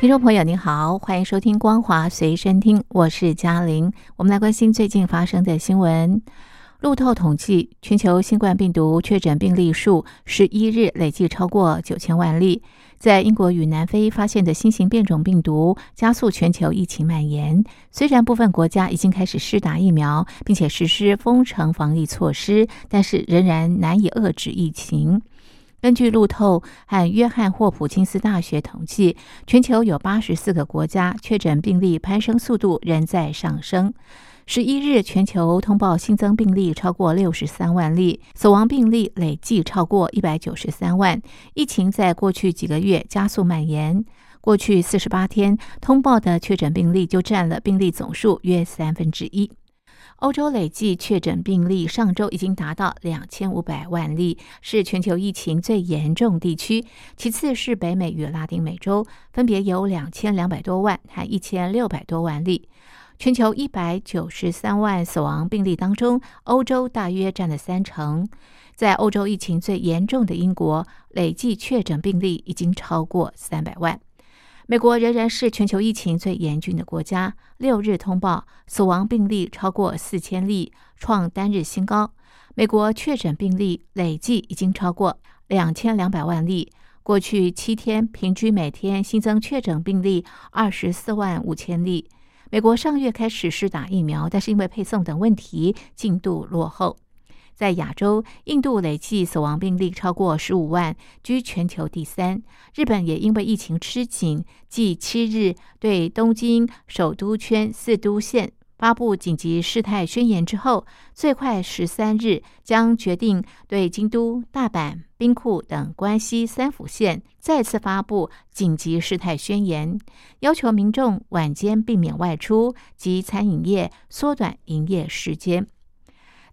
听众朋友您好，欢迎收听《光华随身听》，我是嘉玲。我们来关心最近发生的新闻。路透统计，全球新冠病毒确诊病例数十一日累计超过九千万例。在英国与南非发现的新型变种病毒，加速全球疫情蔓延。虽然部分国家已经开始施打疫苗，并且实施封城防疫措施，但是仍然难以遏制疫情。根据路透和约翰霍普金斯大学统计，全球有八十四个国家确诊病例攀升速度仍在上升。十一日，全球通报新增病例超过六十三万例，死亡病例累计超过一百九十三万。疫情在过去几个月加速蔓延，过去四十八天通报的确诊病例就占了病例总数约三分之一。欧洲累计确诊病例上周已经达到两千五百万例，是全球疫情最严重地区。其次是北美与拉丁美洲，分别有两千两百多万和一千六百多万例。全球一百九十三万死亡病例当中，欧洲大约占了三成。在欧洲疫情最严重的英国，累计确诊病例已经超过三百万。美国仍然是全球疫情最严峻的国家，六日通报死亡病例超过四千例，创单日新高。美国确诊病例累计已经超过两千两百万例，过去七天平均每天新增确诊病例二十四万五千例。美国上月开始试打疫苗，但是因为配送等问题，进度落后。在亚洲，印度累计死亡病例超过十五万，居全球第三。日本也因为疫情吃紧，继七日对东京首都圈四都县发布紧急事态宣言之后，最快十三日将决定对京都、大阪、兵库等关西三府县再次发布紧急事态宣言，要求民众晚间避免外出及餐饮业缩短营业时间。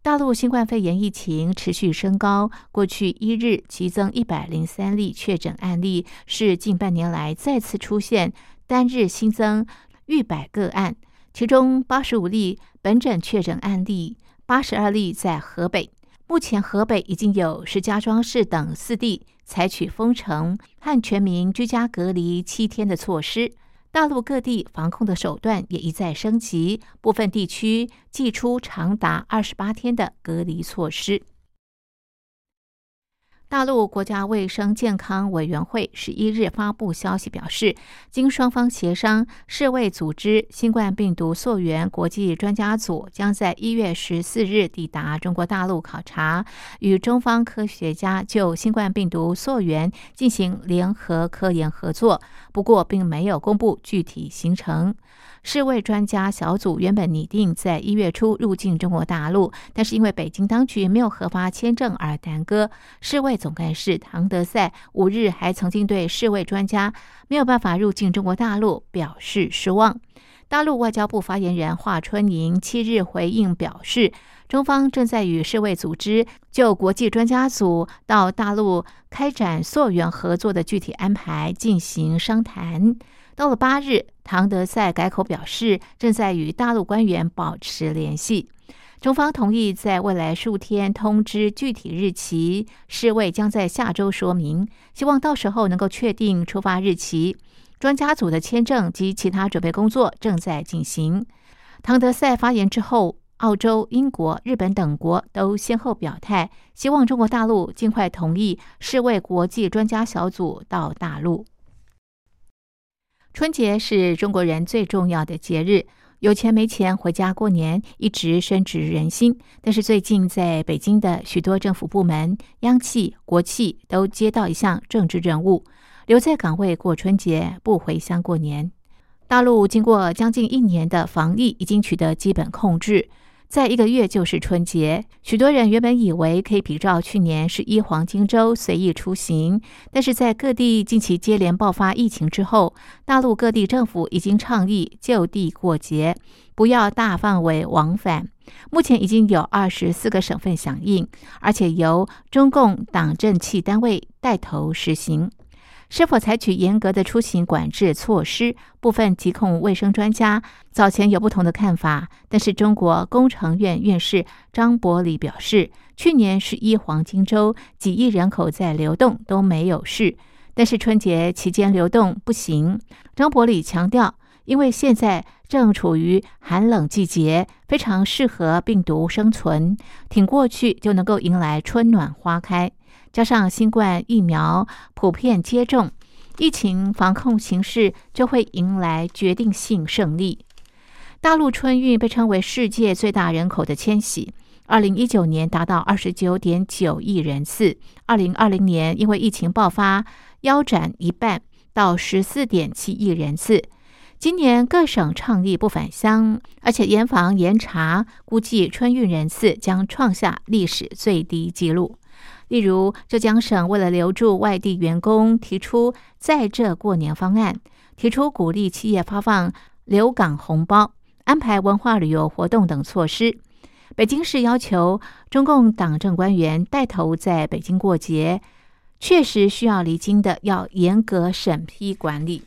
大陆新冠肺炎疫情持续升高，过去一日激增一百零三例确诊案例，是近半年来再次出现单日新增逾百个案。其中八十五例本诊确诊案例，八十二例在河北。目前河北已经有石家庄市等四地采取封城和全民居家隔离七天的措施。大陆各地防控的手段也一再升级，部分地区祭出长达二十八天的隔离措施。大陆国家卫生健康委员会十一日发布消息表示，经双方协商，世卫组织新冠病毒溯源国际专家组将在一月十四日抵达中国大陆考察，与中方科学家就新冠病毒溯源进行联合科研合作。不过，并没有公布具体行程。世卫专家小组原本拟定在一月初入境中国大陆，但是因为北京当局没有核发签证而耽搁。世卫总干事唐德赛五日还曾经对世卫专家没有办法入境中国大陆表示失望。大陆外交部发言人华春莹七日回应表示，中方正在与世卫组织就国际专家组到大陆开展溯源合作的具体安排进行商谈。到了八日，唐德赛改口表示，正在与大陆官员保持联系。中方同意在未来数天通知具体日期，世卫将在下周说明，希望到时候能够确定出发日期。专家组的签证及其他准备工作正在进行。唐德赛发言之后，澳洲、英国、日本等国都先后表态，希望中国大陆尽快同意世卫国际专家小组到大陆。春节是中国人最重要的节日，有钱没钱回家过年一直深植人心。但是最近在北京的许多政府部门、央企、国企都接到一项政治任务，留在岗位过春节，不回乡过年。大陆经过将近一年的防疫，已经取得基本控制。在一个月就是春节，许多人原本以为可以比照去年十一黄金周随意出行，但是在各地近期接连爆发疫情之后，大陆各地政府已经倡议就地过节，不要大范围往返。目前已经有二十四个省份响应，而且由中共党政气单位带头实行。是否采取严格的出行管制措施？部分疾控卫生专家早前有不同的看法。但是，中国工程院院士张伯礼表示，去年十一黄金周几亿人口在流动都没有事，但是春节期间流动不行。张伯礼强调，因为现在正处于寒冷季节，非常适合病毒生存，挺过去就能够迎来春暖花开。加上新冠疫苗普遍接种，疫情防控形势就会迎来决定性胜利。大陆春运被称为世界最大人口的迁徙，二零一九年达到二十九点九亿人次，二零二零年因为疫情爆发腰斩一半，到十四点七亿人次。今年各省倡议不返乡，而且严防严查，估计春运人次将创下历史最低纪录。例如，浙江省为了留住外地员工，提出在这过年方案，提出鼓励企业发放留港红包、安排文化旅游活动等措施。北京市要求中共党政官员带头在北京过节，确实需要离京的要严格审批管理。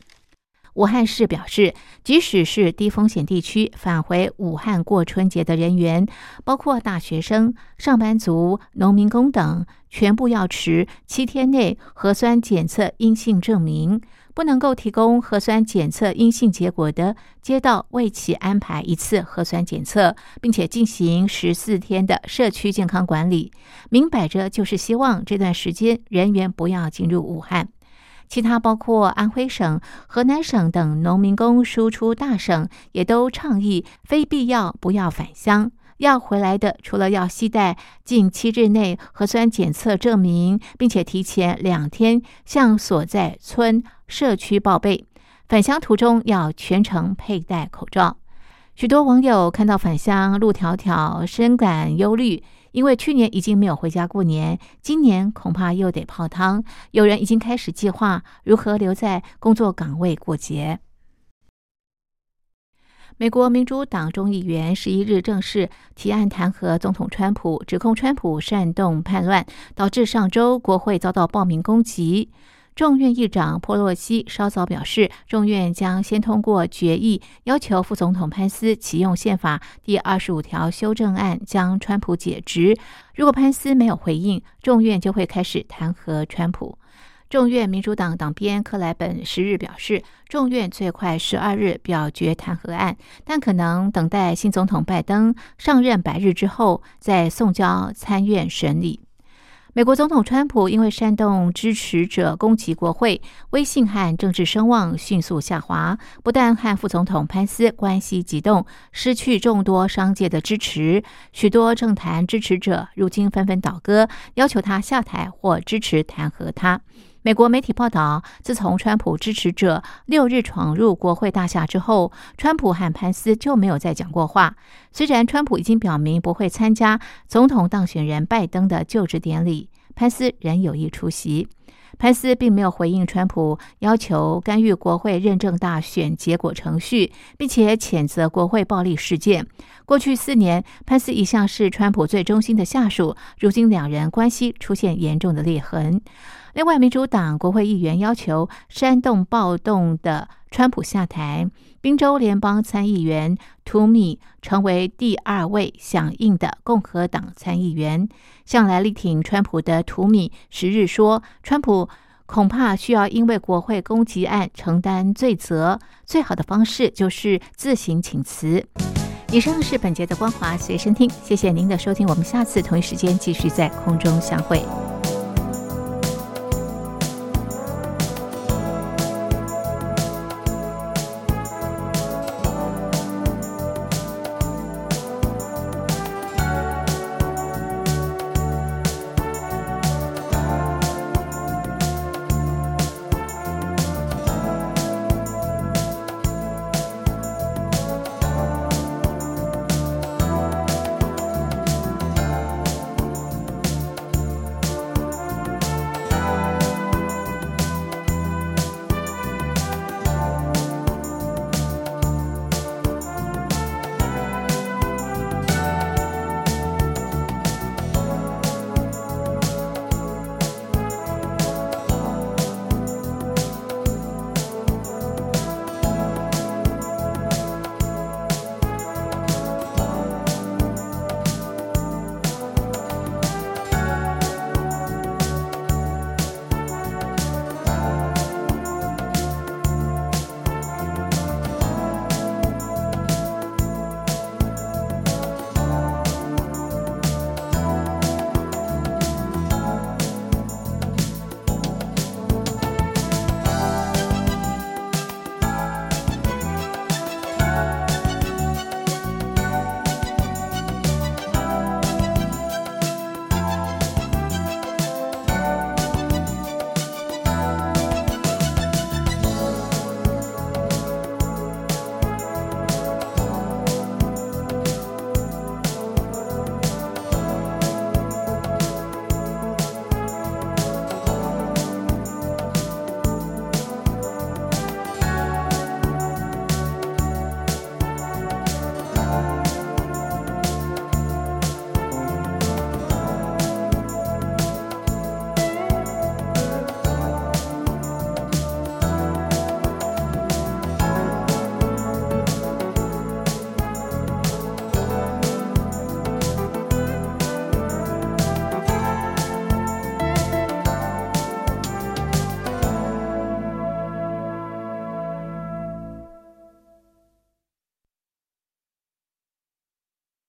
武汉市表示，即使是低风险地区返回武汉过春节的人员，包括大学生、上班族、农民工等，全部要持七天内核酸检测阴性证明。不能够提供核酸检测阴性结果的，街道为其安排一次核酸检测，并且进行十四天的社区健康管理。明摆着就是希望这段时间人员不要进入武汉。其他包括安徽省、河南省等农民工输出大省，也都倡议非必要不要返乡。要回来的，除了要携带近七日内核酸检测证明，并且提前两天向所在村社区报备。返乡途中要全程佩戴口罩。许多网友看到返乡路迢迢，深感忧虑。因为去年已经没有回家过年，今年恐怕又得泡汤。有人已经开始计划如何留在工作岗位过节。美国民主党众议员十一日正式提案弹劾总统川普，指控川普煽动叛乱，导致上周国会遭到暴民攻击。众院议长佩洛西稍早表示，众院将先通过决议，要求副总统潘斯启用宪法第二十五条修正案，将川普解职。如果潘斯没有回应，众院就会开始弹劾川普。众院民主党党鞭克莱本十日表示，众院最快十二日表决弹劾案，但可能等待新总统拜登上任百日之后再送交参院审理。美国总统川普因为煽动支持者攻击国会，威信和政治声望迅速下滑。不但和副总统潘斯关系激动，失去众多商界的支持，许多政坛支持者如今纷纷倒戈，要求他下台或支持弹劾他。美国媒体报道，自从川普支持者六日闯入国会大厦之后，川普和潘斯就没有再讲过话。虽然川普已经表明不会参加总统当选人拜登的就职典礼，潘斯仍有意出席。潘斯并没有回应川普要求干预国会认证大选结果程序，并且谴责国会暴力事件。过去四年，潘斯一向是川普最忠心的下属，如今两人关系出现严重的裂痕。另外，民主党国会议员要求煽动暴动的川普下台。宾州联邦参议员图米成为第二位响应的共和党参议员。向来力挺川普的图米十日说：“川普恐怕需要因为国会攻击案承担罪责，最好的方式就是自行请辞。”以上是本节的光华随身听，谢谢您的收听，我们下次同一时间继续在空中相会。